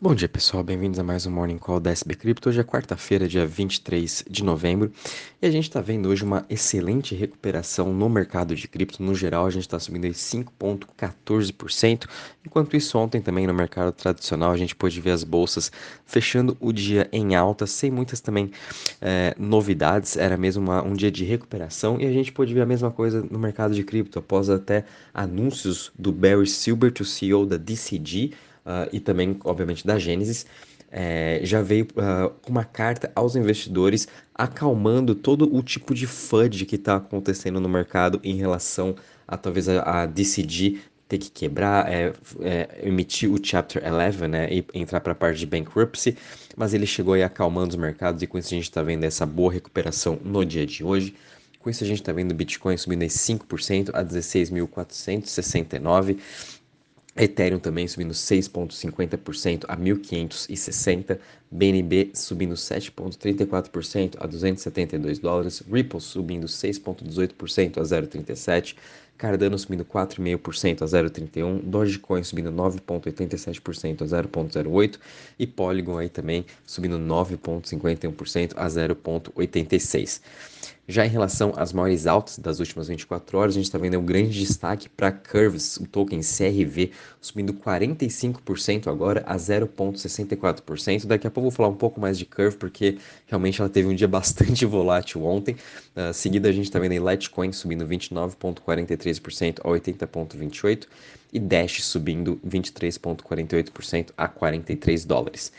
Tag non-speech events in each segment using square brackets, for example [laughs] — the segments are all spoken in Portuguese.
Bom dia pessoal, bem-vindos a mais um Morning Call da SB Crypto. Hoje é quarta-feira, dia 23 de novembro, e a gente está vendo hoje uma excelente recuperação no mercado de cripto. No geral, a gente está subindo aí 5,14%, enquanto isso ontem também no mercado tradicional a gente pôde ver as bolsas fechando o dia em alta, sem muitas também é, novidades, era mesmo uma, um dia de recuperação, e a gente pôde ver a mesma coisa no mercado de cripto, após até anúncios do Barry Silbert, o CEO da DCG, uh, e também, obviamente, da Gênesis, é, já veio uh, uma carta aos investidores acalmando todo o tipo de FUD que está acontecendo no mercado em relação a talvez a, a DCG ter que quebrar, é, é, emitir o Chapter 11 né, e entrar para a parte de bankruptcy, mas ele chegou aí acalmando os mercados e com isso a gente está vendo essa boa recuperação no dia de hoje. Com isso a gente está vendo o Bitcoin subindo aí 5% a 16.469 Ethereum também subindo 6,50% a 1.560, BNB subindo 7,34% a 272 dólares, Ripple subindo 6,18% a 0,37, Cardano subindo 4,5% a 0,31, Dogecoin subindo 9,87% a 0,08 e Polygon aí também subindo 9,51% a 0,86. Já em relação às maiores altas das últimas 24 horas, a gente está vendo um grande destaque para Curves, o token CRV, subindo 45% agora a 0,64%. Daqui a pouco vou falar um pouco mais de Curve, porque realmente ela teve um dia [laughs] bastante volátil ontem. Uh, seguida, a gente está vendo aí Litecoin subindo 29,43% a 80,28% e Dash subindo 23,48% a 43 dólares.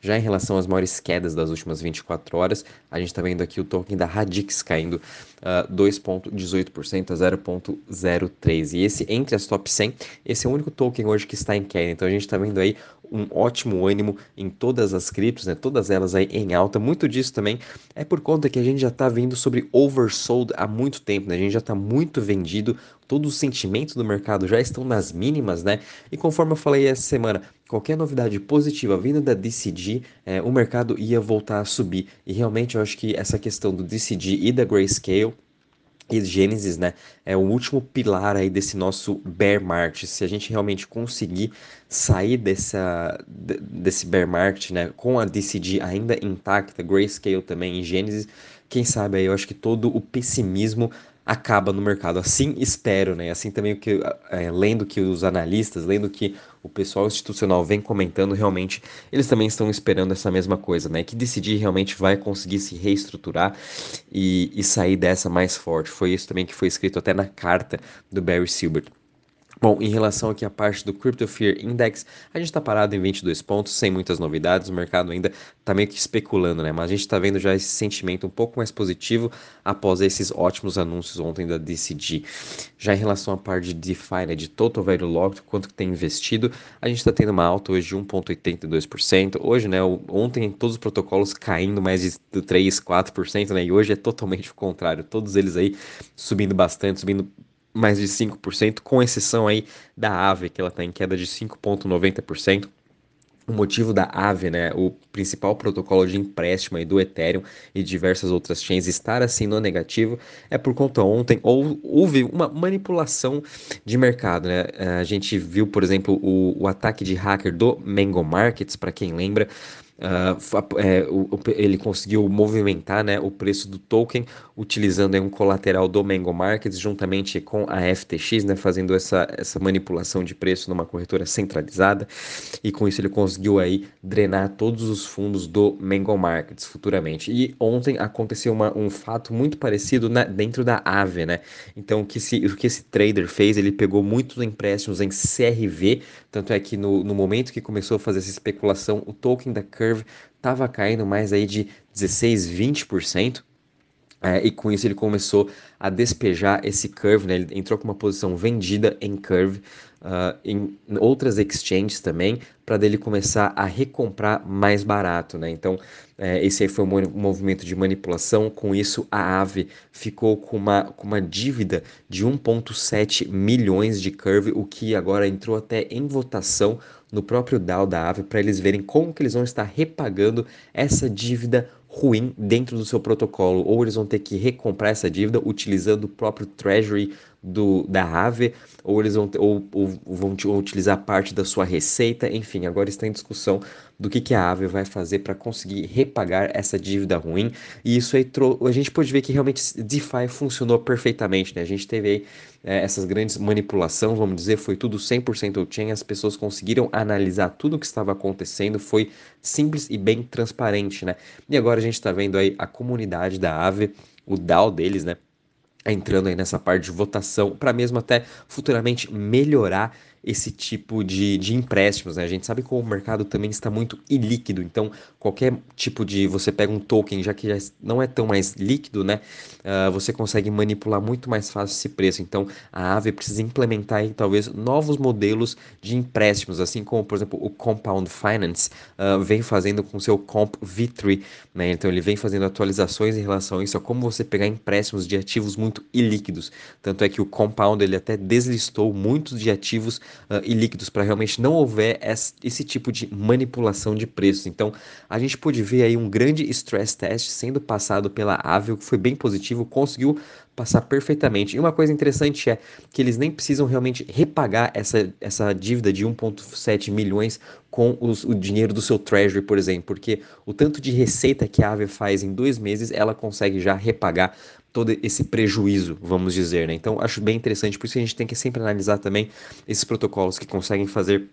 Já em relação às maiores quedas das últimas 24 horas, a gente está vendo aqui o token da Radix caindo caindo uh, ah, 2,18% a 0,03. E esse, entre as top 100, esse é o único token hoje que está em queda. Então a gente está vendo aí um ótimo ânimo em todas as criptos, né? Todas elas aí em alta. Muito disso também é por conta que a gente já está vendo sobre oversold há muito tempo, né? A gente já está muito vendido, todos os sentimentos do mercado já estão nas mínimas, né? E conforme eu falei essa semana, qualquer novidade positiva vindo da DCG, é, o mercado ia voltar a subir. E realmente eu acho que essa questão do DCG e da Grayscale e Gênesis, né, é o último pilar aí desse nosso bear market. Se a gente realmente conseguir sair dessa, desse bear market, né, com a DCG ainda intacta, Grayscale também e Gênesis, quem sabe aí eu acho que todo o pessimismo acaba no mercado. Assim espero, né? Assim também o que é, lendo que os analistas, lendo que o pessoal institucional vem comentando, realmente eles também estão esperando essa mesma coisa, né? Que decidir realmente vai conseguir se reestruturar e, e sair dessa mais forte. Foi isso também que foi escrito até na carta do Barry Silbert. Bom, em relação aqui à parte do Crypto Fear Index, a gente está parado em 22 pontos, sem muitas novidades, o mercado ainda está meio que especulando, né? Mas a gente está vendo já esse sentimento um pouco mais positivo após esses ótimos anúncios ontem da DCG. Já em relação à parte de DeFi, né, de Total Value Locked, quanto que tem investido, a gente está tendo uma alta hoje de 1,82%. Hoje, né, ontem todos os protocolos caindo mais de 3, 4%, né? E hoje é totalmente o contrário, todos eles aí subindo bastante, subindo mais de 5%, com exceção aí da AVE, que ela está em queda de 5,90%. O motivo da AVE, né, o principal protocolo de empréstimo aí do Ethereum e diversas outras chains estar assim no negativo é por conta ontem ou houve uma manipulação de mercado, né? A gente viu, por exemplo, o, o ataque de hacker do Mango Markets, para quem lembra, Uh, é, o, ele conseguiu movimentar né, o preço do token utilizando um colateral do Mango Markets juntamente com a FTX, né, fazendo essa, essa manipulação de preço numa corretora centralizada e com isso ele conseguiu aí drenar todos os fundos do Mango Markets futuramente. E ontem aconteceu uma, um fato muito parecido na, dentro da Aave, né? Então o que, se, o que esse trader fez, ele pegou muitos empréstimos em CRV, tanto é que no, no momento que começou a fazer essa especulação, o token da Curve Curve estava caindo mais aí de 16, 20%. É, e com isso ele começou a despejar esse curve, né? ele entrou com uma posição vendida em curve uh, em outras exchanges também, para dele começar a recomprar mais barato. Né? Então, é, esse aí foi um movimento de manipulação. Com isso, a Aave ficou com uma, com uma dívida de 1,7 milhões de curve, o que agora entrou até em votação no próprio DAO da Aave para eles verem como que eles vão estar repagando essa dívida ruim dentro do seu protocolo, ou eles vão ter que recomprar essa dívida utilizando o próprio treasury do, da Aave, ou eles vão, ou, ou vão utilizar parte da sua receita, enfim, agora está em discussão do que, que a Aave vai fazer para conseguir repagar essa dívida ruim. E isso aí a gente pode ver que realmente DeFi funcionou perfeitamente, né? A gente teve aí é, essas grandes manipulações, vamos dizer, foi tudo 100% chain, as pessoas conseguiram analisar tudo o que estava acontecendo, foi simples e bem transparente, né? E agora a gente está vendo aí a comunidade da Aave, o DAO deles, né? Entrando aí nessa parte de votação, para mesmo até futuramente melhorar esse tipo de, de empréstimos. Né? A gente sabe que o mercado também está muito ilíquido, então qualquer tipo de. Você pega um token, já que já não é tão mais líquido, né? Uh, você consegue manipular muito mais fácil esse preço. Então a Aave precisa implementar aí, talvez novos modelos de empréstimos, assim como, por exemplo, o Compound Finance uh, vem fazendo com seu Comp V3. Né? Então ele vem fazendo atualizações em relação a isso, a como você pegar empréstimos de ativos muito ilíquidos. Tanto é que o Compound ele até deslistou muitos de ativos uh, e líquidos para realmente não houver esse tipo de manipulação de preços. Então, a gente pôde ver aí um grande stress test sendo passado pela Avio, que foi bem positivo, conseguiu passar perfeitamente. E uma coisa interessante é que eles nem precisam realmente repagar essa, essa dívida de 1,7 milhões com os, o dinheiro do seu treasury, por exemplo, porque o tanto de receita que a Ave faz em dois meses, ela consegue já repagar todo esse prejuízo, vamos dizer, né? Então, acho bem interessante, por isso a gente tem que sempre analisar também esses protocolos que conseguem fazer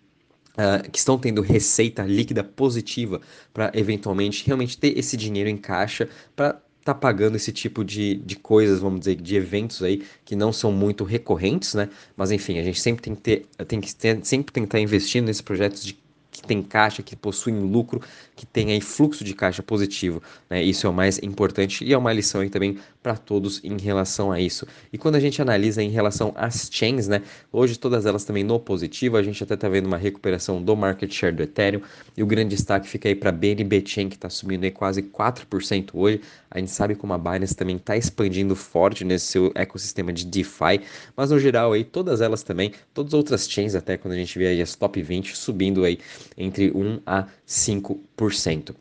Uh, que estão tendo receita líquida positiva para eventualmente realmente ter esse dinheiro em caixa para tá pagando esse tipo de, de coisas, vamos dizer, de eventos aí que não são muito recorrentes, né? Mas enfim, a gente sempre tem que ter, tem que ter, sempre estar investindo nesses projetos de que tem caixa, que possuem lucro, que tem aí fluxo de caixa positivo. Né? Isso é o mais importante e é uma lição aí também para todos em relação a isso. E quando a gente analisa em relação às chains, né? Hoje todas elas também no positivo, a gente até está vendo uma recuperação do market share do Ethereum e o grande destaque fica aí para BNB Chain que está subindo aí quase 4% hoje. A gente sabe como a Binance também está expandindo forte nesse seu ecossistema de DeFi, mas no geral aí todas elas também, todas as outras chains até quando a gente vê aí as top 20 subindo aí entre 1 a 5%.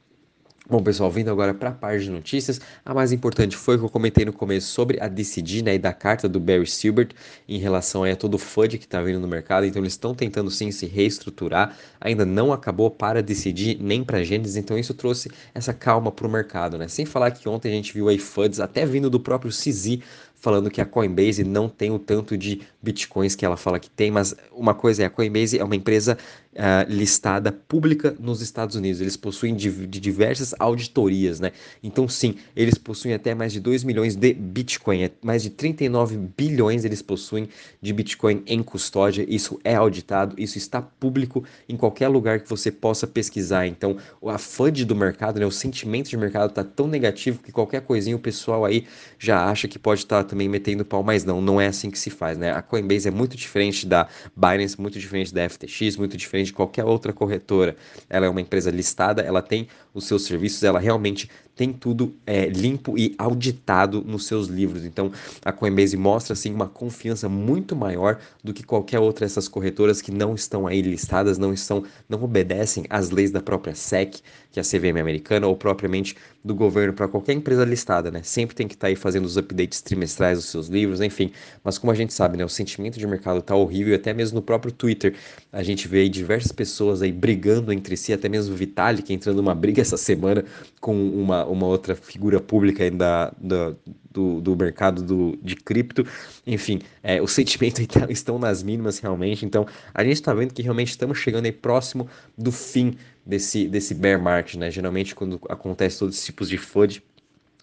Bom, pessoal, vindo agora para a parte de notícias, a mais importante foi o que eu comentei no começo sobre a DCD, né, e da carta do Barry Silbert em relação a todo o FUD que está vindo no mercado, então eles estão tentando sim se reestruturar, ainda não acabou para decidir nem para Gênesis, então isso trouxe essa calma para o mercado, né, sem falar que ontem a gente viu aí FUDs até vindo do próprio CZ falando que a Coinbase não tem o tanto de bitcoins que ela fala que tem, mas uma coisa é, a Coinbase é uma empresa uh, listada pública nos Estados Unidos. Eles possuem de, de, diversas auditorias, né? Então, sim, eles possuem até mais de 2 milhões de Bitcoin, é mais de 39 bilhões eles possuem de Bitcoin em custódia. Isso é auditado, isso está público em qualquer lugar que você possa pesquisar. Então, a FUD do mercado, né, o sentimento de mercado está tão negativo que qualquer coisinha o pessoal aí já acha que pode estar tá também metendo pau, mas não, não é assim que se faz, né? A Coinbase é muito diferente da Binance, muito diferente da FTX, muito diferente de qualquer outra corretora. Ela é uma empresa listada, ela tem os seus serviços, ela realmente tem tudo é, limpo e auditado nos seus livros. Então, a Coinbase mostra assim uma confiança muito maior do que qualquer outra dessas corretoras que não estão aí listadas, não estão, não obedecem às leis da própria SEC, que é a CVM americana, ou propriamente do governo para qualquer empresa listada, né? Sempre tem que estar tá aí fazendo os updates trimestrais dos seus livros, enfim. Mas como a gente sabe, né, o sentimento de mercado está horrível, e até mesmo no próprio Twitter a gente vê aí diversas pessoas aí brigando entre si, até mesmo o Vitalik entrando numa briga essa semana com uma uma, outra figura pública ainda da, do, do mercado do, de cripto. Enfim, é, o [laughs] sentimento tá, estão nas mínimas realmente. Então, a gente está vendo que realmente estamos chegando aí próximo do fim desse, desse bear market, né? Geralmente, quando acontece todos esses tipos de FUD,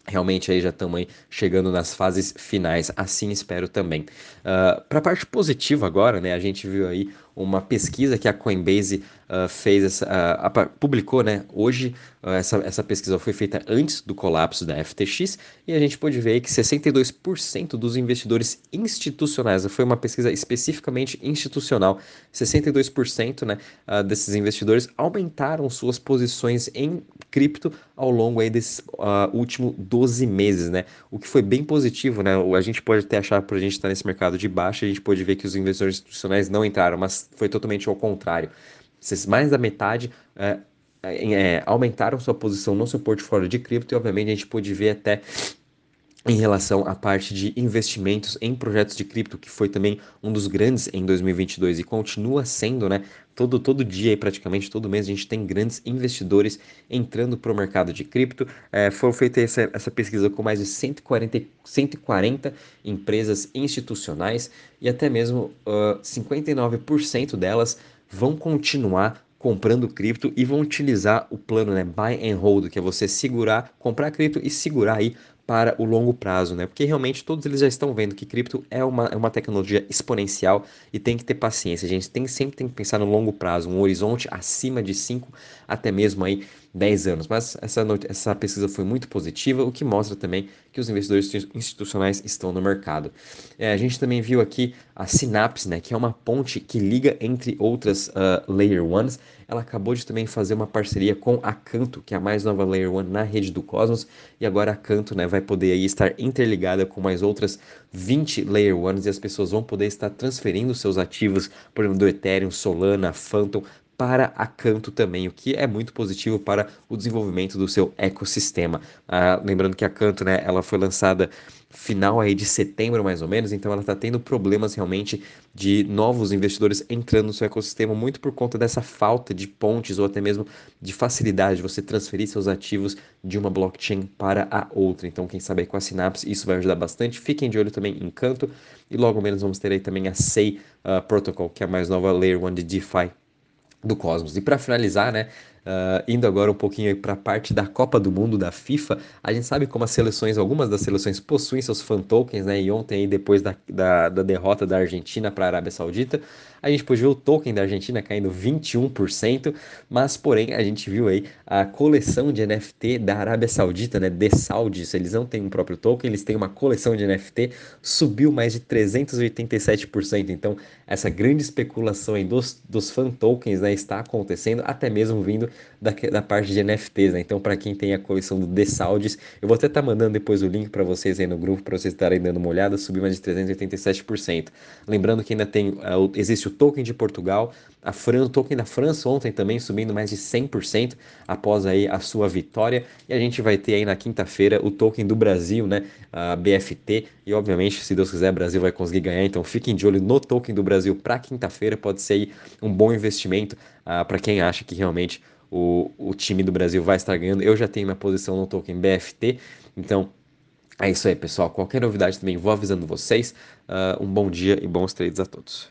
realmente aí já estamos chegando nas fases finais, assim espero também. Uh, Para a parte positiva agora, né, a gente viu aí uma pesquisa que a Coinbase uh, fez, essa, uh, publicou, né? Hoje, essa, essa pesquisa foi feita antes do colapso da FTX e a gente pode ver aí que 62% dos investidores institucionais, foi uma pesquisa especificamente institucional, 62% né, desses investidores aumentaram suas posições em cripto ao longo aí desses últimos 12 meses, né? O que foi bem positivo, né? A gente pode até achar, por a gente estar nesse mercado de baixo, a gente pode ver que os investidores institucionais não entraram, mas foi totalmente ao contrário. Mais da metade é, é, aumentaram sua posição no seu portfólio de cripto e, obviamente, a gente pôde ver até em relação à parte de investimentos em projetos de cripto, que foi também um dos grandes em 2022 e continua sendo, né? Todo, todo dia, praticamente todo mês, a gente tem grandes investidores entrando para o mercado de cripto. É, foi feita essa, essa pesquisa com mais de 140, 140 empresas institucionais e até mesmo uh, 59% delas vão continuar comprando cripto e vão utilizar o plano né, buy and hold, que é você segurar, comprar cripto e segurar aí para o longo prazo, né? Porque realmente todos eles já estão vendo que cripto é uma, é uma tecnologia exponencial e tem que ter paciência. A gente tem, sempre tem que pensar no longo prazo, um horizonte acima de 5 até mesmo aí 10 anos. Mas essa, essa pesquisa foi muito positiva, o que mostra também que os investidores institucionais estão no mercado. É, a gente também viu aqui a Synapse, né, que é uma ponte que liga entre outras uh, Layer Ones. Ela acabou de também fazer uma parceria com a Canto, que é a mais nova Layer One na rede do Cosmos, e agora a Canto né, vai poder aí estar interligada com mais outras 20 Layer Ones e as pessoas vão poder estar transferindo seus ativos, por exemplo, do Ethereum, Solana, Phantom, para a Canto também, o que é muito positivo para o desenvolvimento do seu ecossistema. Ah, lembrando que a Canto, né, ela foi lançada final aí de setembro mais ou menos, então ela está tendo problemas realmente de novos investidores entrando no seu ecossistema muito por conta dessa falta de pontes ou até mesmo de facilidade de você transferir seus ativos de uma blockchain para a outra. Então, quem sabe aí com a Synapse isso vai ajudar bastante. Fiquem de olho também em Canto e logo menos vamos ter aí também a SEI uh, Protocol, que é a mais nova Layer 1 de DeFi do Cosmos. E para finalizar, né, Uh, indo agora um pouquinho para a parte da Copa do Mundo da FIFA, a gente sabe como as seleções, algumas das seleções possuem seus fan tokens, né? E ontem, aí, depois da, da, da derrota da Argentina para a Arábia Saudita, a gente pôde ver o token da Argentina caindo 21%, mas porém a gente viu aí a coleção de NFT da Arábia Saudita, né? De Saudis, eles não têm um próprio token, eles têm uma coleção de NFT, subiu mais de 387%. Então, essa grande especulação aí dos, dos fan tokens, né? Está acontecendo, até mesmo vindo da, da parte de NFTs, né? Então, para quem tem a coleção do The Saudis, eu vou até estar tá mandando depois o link para vocês aí no grupo, para vocês estarem dando uma olhada, subiu mais de 387%. Lembrando que ainda tem, uh, existe o token de Portugal, a Fran, o token da França ontem também subindo mais de 100% após aí a sua vitória. E a gente vai ter aí na quinta-feira o token do Brasil, né? A BFT. E obviamente, se Deus quiser, o Brasil vai conseguir ganhar. Então fiquem de olho no token do Brasil para quinta-feira. Pode ser aí um bom investimento uh, para quem acha que realmente o, o time do Brasil vai estar ganhando. Eu já tenho minha posição no token BFT. Então é isso aí, pessoal. Qualquer novidade também vou avisando vocês. Uh, um bom dia e bons trades a todos.